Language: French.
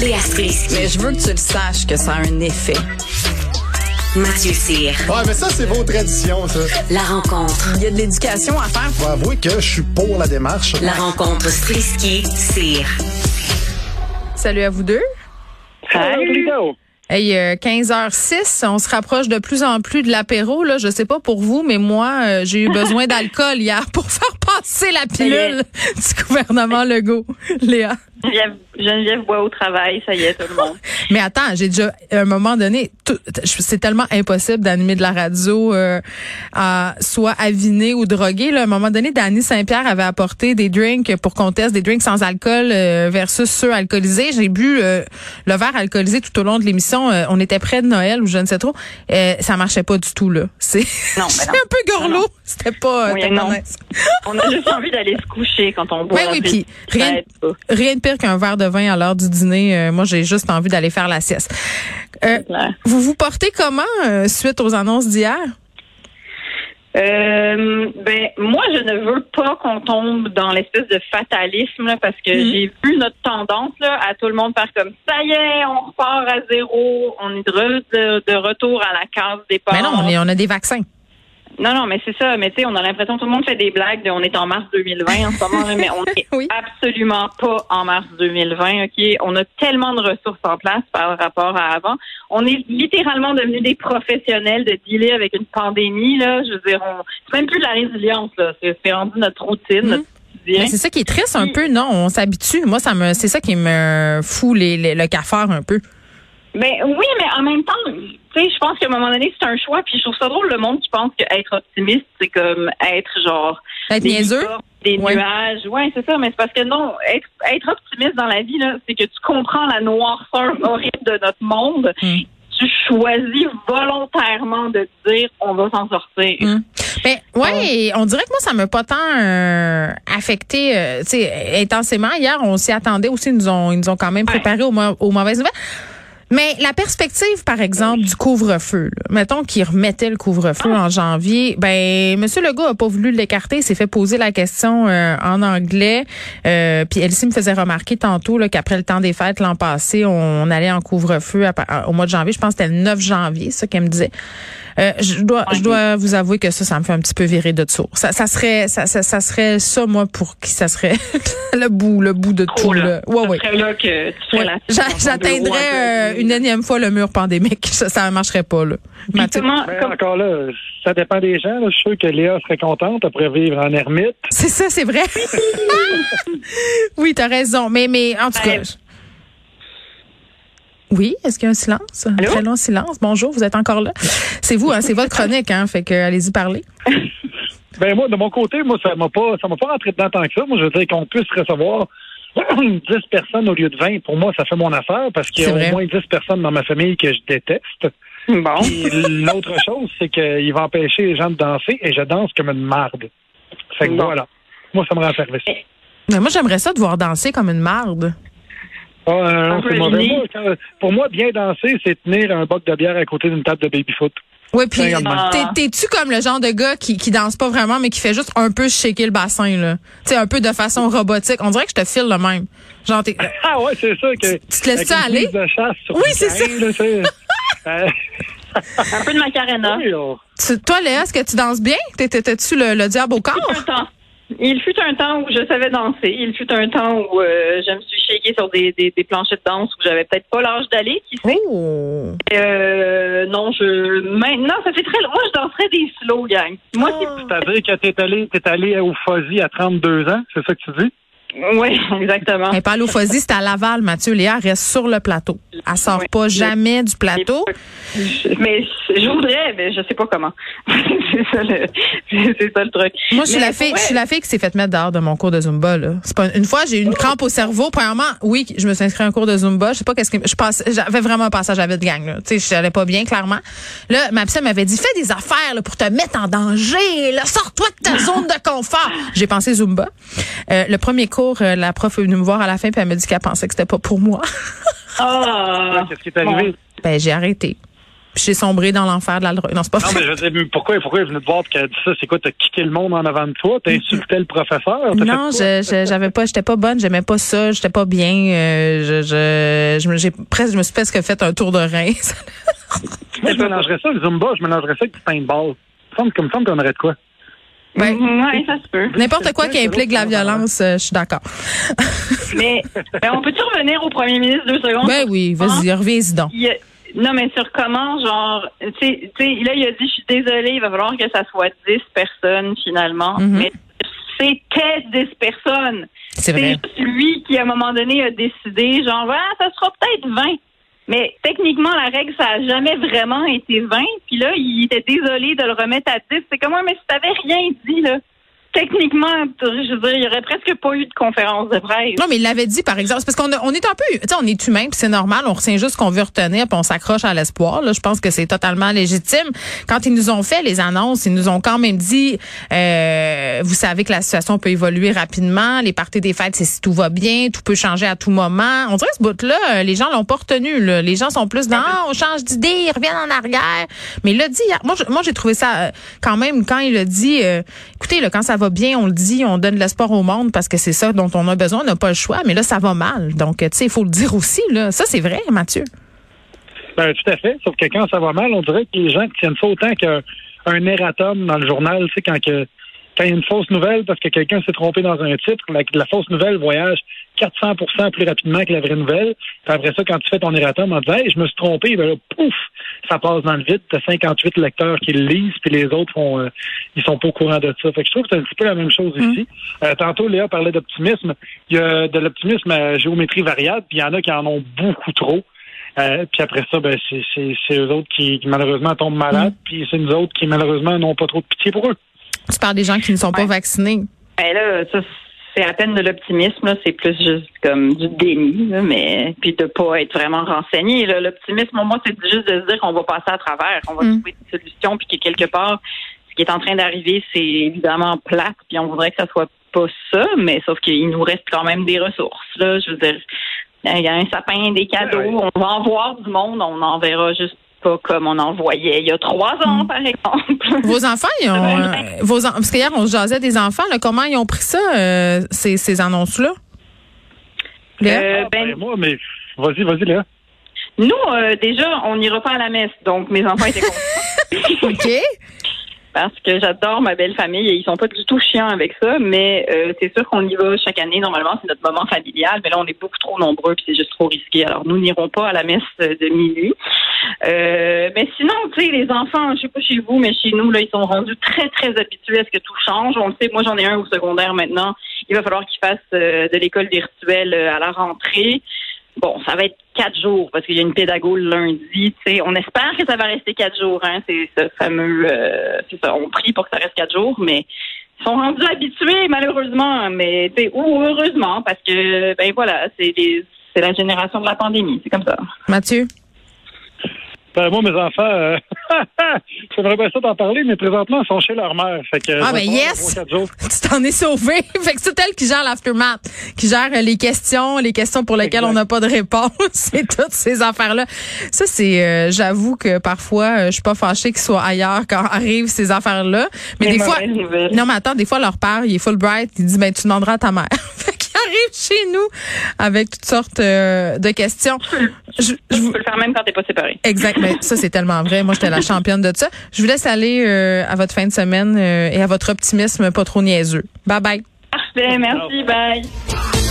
Léa Strisky. Mais je veux que tu le saches que ça a un effet. Mathieu Cyr. Ouais, mais ça, c'est vos traditions, ça. La rencontre. Il y a de l'éducation à faire. Faut avouer que je suis pour la démarche. La rencontre Strisky-Cyr. Salut à vous deux. Salut. Hey, euh, 15h06, on se rapproche de plus en plus de l'apéro. Là, je sais pas pour vous, mais moi, euh, j'ai eu besoin d'alcool hier pour faire passer la pilule du gouvernement Legault. Léa. Geneviève, Geneviève boit au travail, ça y est, tout le monde. Mais attends, j'ai déjà à un moment donné, c'est tellement impossible d'animer de la radio, euh, à, soit aviné ou drogué. Là. À un moment donné, Dany Saint-Pierre avait apporté des drinks pour qu'on teste des drinks sans alcool euh, versus ceux alcoolisés. J'ai bu euh, le verre alcoolisé tout au long de l'émission. Euh, on était près de Noël ou je ne sais trop. Euh, ça marchait pas du tout là. C'est un peu gorlot. C'était pas. euh, Oui, non. nice. On a juste envie d'aller se coucher quand on boit. Oui, oui, Puis rien, de pire qu'un verre de vin à l'heure du dîner. Euh, moi, j'ai juste envie d'aller faire la sieste. Euh, vous vous portez comment euh, suite aux annonces d'hier? Euh, ben, moi, je ne veux pas qu'on tombe dans l'espèce de fatalisme, là, parce que Mhm. j'ai vu notre tendance, là, à tout le monde faire comme, ça y est, on repart à zéro, on est de, de, de retour à la case départ. Mais non, on, est- on a des vaccins. Non, non, mais c'est ça. Mais tu sais, on a l'impression que tout le monde fait des blagues de on est en mars 2020 en ce moment, mais on est Oui. absolument pas en mars 2020. Ok, on a tellement de ressources en place par rapport à avant. On est littéralement devenus des professionnels de dealer avec une pandémie. Là, je veux dire, on... c'est même plus de la résilience. Là, c'est rendu notre routine, notre quotidien. Mais c'est ça qui est triste un peu, non? On s'habitue. Moi, ça me, c'est ça qui me fout les, les- le cafard un peu. Ben oui, mais en même temps, tu sais, je pense qu'à un moment donné, c'est un choix. Puis je trouve ça drôle le monde qui pense qu'être optimiste, c'est comme être genre Être des niaiseux? des Ouais. nuages. Ouais, c'est ça. Mais c'est parce que non, être, être optimiste dans la vie, là, c'est que tu comprends la noirceur horrible de notre monde. Mm. Tu choisis volontairement de te dire on va s'en sortir. Mm. Ben ouais, on dirait que moi ça m'a pas tant euh, affecté euh, tu sais intensément hier, on s'y attendait aussi, ils nous ont ils nous ont quand même préparé aux, aux mauvaises nouvelles. Mais la perspective, par exemple, du couvre-feu, mettons qu'il remettait le couvre-feu en janvier, ben Monsieur Legault a pas voulu l'écarter, il s'est fait poser la question euh, en anglais. Euh, puis Elsie me faisait remarquer tantôt qu'après le temps des fêtes l'an passé, on, on allait en couvre-feu au mois de janvier. Je pense que c'était le 9 janvier, ça qu'elle me disait. Euh, je dois, je dois vous avouer que ça, ça me fait un petit peu virer de dessous. Ça, ça serait, ça, ça, ça serait ça moi pour qui ça serait le bout, le bout de tout. Là. Là. Ouais, Ça ouais. serait là que tu Ouais. bureau J'atteindrais euh, une énième fois le mur pandémique. Ça, ça marcherait pas là. Ben, comme- encore là, ça dépend des gens. là. Je suis sûr que Léa serait contente après vivre en ermite. C'est ça, c'est vrai. oui, t'as raison. Mais, mais en tout cas. Oui, est-ce qu'il y a un silence? Un très long silence. Bonjour, vous êtes encore là. C'est vous, hein, c'est votre chronique, hein. Fait que allez-y parler. Ben moi, de mon côté, moi, ça m'a pas ça m'a pas rentré dedans tant que ça. Moi, je veux dire qu'on puisse recevoir 10 personnes au lieu de 20. Pour moi, ça fait mon affaire parce qu'il y a vrai. au moins 10 personnes dans ma famille que je déteste. bon. Puis l'autre chose, c'est qu'il va empêcher les gens de danser et je danse comme une marde. Fait que Bon. voilà. Moi, ça me rend service. Mais moi, j'aimerais ça de voir danser comme une marde. Ah, euh, On non, mauvais. Moi, pour moi, bien danser, c'est tenir un boc de bière à côté d'une table de baby-foot. Oui, puis t'es- t'es-tu comme le genre de gars qui, qui danse pas vraiment, mais qui fait juste un peu shaker le bassin, là? Tu sais, un peu de façon robotique. On dirait que je te file le même. Genre, t'es- Ah ouais, c'est ça que. Tu- te laisses ça aller? prise de chasse sur Oui, le c'est ça. terrain, là, c'est- Un peu de macarena. oui, tu- toi, Léa, est-ce que tu danses bien? T'es-tu le, le diable au corps? Il fut un temps. Il fut un temps où je savais danser. Il fut un temps où euh, je me suis sur des, des, des planchers de danse où j'avais peut-être pas l'âge d'aller, qui sait. Oh! Euh, non, je maintenant ça fait très Moi je danserais des slow gang. Moi C'est-à-dire que t'es allé, t'es allé au Fuzzy à 32 ans, c'est ça que tu dis? Oui, exactement. Au Fuzzy, c'est à Laval, Mathieu. Léa reste sur le plateau. Elle sort Oui. pas jamais du plateau. Mais je voudrais, mais je sais pas comment. c'est ça le c'est ça le truc. Moi, je suis Mais la fille, pour je suis vrai, la fille qui s'est faite mettre dehors de mon cours de Zumba, là. Pas, une fois, j'ai eu une crampe au cerveau. Premièrement, oui, je me suis inscrite à un cours de Zumba. Je sais pas qu'est-ce que, j'avais vraiment un passage à vide gang, là. Tu sais, j'allais pas bien, clairement. Là, ma psy m'avait dit, fais des affaires, là, pour te mettre en danger. Sors-toi de ta zone de confort. J'ai pensé Zumba. Euh, le premier cours, euh, la prof est venue me voir à la fin puis elle m'a dit qu'elle pensait que c'était pas pour moi. Ah, Qu'est-ce qui est arrivé? ben, j'ai arrêté. Puis j'ai sombré dans l'enfer de la drogue. Non, c'est pas Non, vrai. mais je veux dire, mais pourquoi, pourquoi il est venu te voir et qu'elle a dit ça? C'est quoi, t'as kické le monde en avant de toi? T'as insulté le professeur? Non, je, je- j'avais pas, j'étais pas bonne, j'aimais pas ça, j'étais pas bien. euh, je, je, je j'ai presque, je me suis presque fait un tour de rein. Moi, je mélangerais ça, le Zumba, je mélangerais ça avec du paintball. Ça me semble comme ça qu'on aurait de quoi? Ouais. Ouais, ça se peut. N'importe quoi qui implique la violence, euh, je suis d'accord. Mais, mais on peut-tu revenir au premier ministre deux secondes? Ben oui, vas-y, reviens-y donc. Il non, mais sur comment, genre, tu sais, là, il a dit, je suis désolée, il va falloir que ça soit 10 personnes, finalement. Mhm. Mais c'était 10 personnes. C'est C'est vrai. juste lui qui, à un moment donné, a décidé, genre, voilà, ça sera peut-être 20. Mais techniquement, la règle, ça a jamais vraiment été 20. Puis là, il était désolé de le remettre à 10. C'est comme, ouais, mais si t'avais rien dit, là, techniquement, je veux dire, il y aurait presque pas eu de conférence de presse. Non, mais il l'avait dit, par exemple. Parce qu'on on est un peu, tu sais, on est humain, puis c'est normal. On retient juste qu'on veut retenir, puis on s'accroche à l'espoir. Là, je pense que c'est totalement légitime. Quand ils nous ont fait les annonces, ils nous ont quand même dit, euh, vous savez que la situation peut évoluer rapidement. Les parties des fêtes, c'est si tout va bien, tout peut changer à tout moment. On dirait que ce bout-là, euh, les gens l'ont pas retenu. Là. Les gens sont plus dans, on change d'idée, ils reviennent en arrière. Mais il l'a dit. moi, j'ai trouvé ça euh, quand même quand il a dit, euh, écoutez, là, quand ça va bien, on le dit, on donne l'espoir au monde parce que c'est ça dont on a besoin. On n'a pas le choix. Mais là, ça va mal. Donc, tu sais, il faut le dire aussi. Là. Ça, c'est vrai, Mathieu. Ben, tout à fait. Sauf que quand ça va mal, on dirait que les gens tiennent ça autant qu'un un erratum dans le journal, tu sais, quand que, une fausse nouvelle parce que quelqu'un s'est trompé dans un titre, la, la fausse nouvelle voyage 400% plus rapidement que la vraie nouvelle. Puis après ça, quand tu fais ton erratum en disant, hey, je me suis trompé, ben là, pouf, ça passe dans le vide. T'as 58 lecteurs qui le lisent, puis les autres font, euh, ils sont pas au courant de ça. Fait que je trouve que c'est un petit peu la même chose ici. Euh, tantôt, Léa parlait d'optimisme. Il y a de l'optimisme à géométrie variable, puis il y en a qui en ont beaucoup trop. Euh, puis après ça, ben, c'est, eux autres qui, qui, malheureusement tombent malades, puis c'est nous autres qui malheureusement n'ont pas trop de pitié pour eux. Tu parles des gens qui ne sont pas vaccinés. Ben là, ça, c'est à peine de l'optimisme, là. C'est plus juste comme du déni, là, mais puis de pas être vraiment renseigné. Là. L'optimisme, moi, c'est juste de se dire qu'on va passer à travers, qu'on va Mm. trouver des solutions, puis que quelque part, ce qui est en train d'arriver, c'est évidemment plate, puis on voudrait que ça soit pas ça, mais sauf qu'il nous reste quand même des ressources. Là, je veux dire, il y a un sapin, des cadeaux, Ouais. on va en voir du monde, on n'en verra juste pas comme on en voyait il y a trois ans, par exemple. Vos enfants, ils ont, euh, vos en- parce qu'hier, on se jasait des enfants, là, comment ils ont pris ça, euh, ces, ces annonces-là? Léa? Euh, ben, Ben, moi, mais vas-y, vas-y, Léa. Nous, euh, déjà, on n'ira pas à la messe, donc mes enfants étaient contents. OK. Parce que j'adore ma belle famille et ils sont pas du tout chiants avec ça, mais euh, c'est sûr qu'on y va chaque année. Normalement, c'est notre moment familial, mais là, on est beaucoup trop nombreux puis c'est juste trop risqué. Alors, nous n'irons pas à la messe de minuit. Euh, mais sinon, tu sais, les enfants, je sais pas chez vous, mais chez nous, là, ils sont rendus très, très habitués à ce que tout change. On le sait, moi, j'en ai un au secondaire maintenant. Il va falloir qu'ils fassent euh, de l'école virtuelle euh, à la rentrée. Bon, ça va être quatre jours parce qu'il y a une pédago le lundi. Tu sais, on espère que ça va rester quatre jours. Hein, c'est ce fameux, euh, c'est ça. On prie pour que ça reste quatre jours, mais ils sont rendus habitués malheureusement, mais tu sais, ou heureusement parce que ben voilà, c'est des, c'est la génération de la pandémie. C'est comme ça. Mathieu? Ben, moi, mes enfants, euh, j'aimerais bien ça t'en parler, mais présentement, ils sont chez leur mère. Fait que, Ah, ben yes! jours. Tu t'en es sauvé. fait que c'est elle qui gère l'aftermath, qui gère euh, les questions, les questions pour lesquelles Exact. on n'a pas de réponse et toutes ces affaires-là. Ça, c'est, euh, j'avoue que parfois, euh, je suis pas fâchée qu'ils soient ailleurs quand arrivent ces affaires-là. Mais Des des fois, non, mais attends, des fois, leur père, il est full bright, il dit, ben, tu demanderas à ta mère. Arrive chez nous avec toutes sortes euh, de questions. Je, je Tu vous- peux le faire même quand t'es pas séparé. Exact. Mais ça, c'est tellement vrai. Moi, j'étais la championne de ça. Je vous laisse aller euh, à votre fin de semaine euh, et à votre optimisme pas trop niaiseux. Bye bye. Parfait, merci, bye.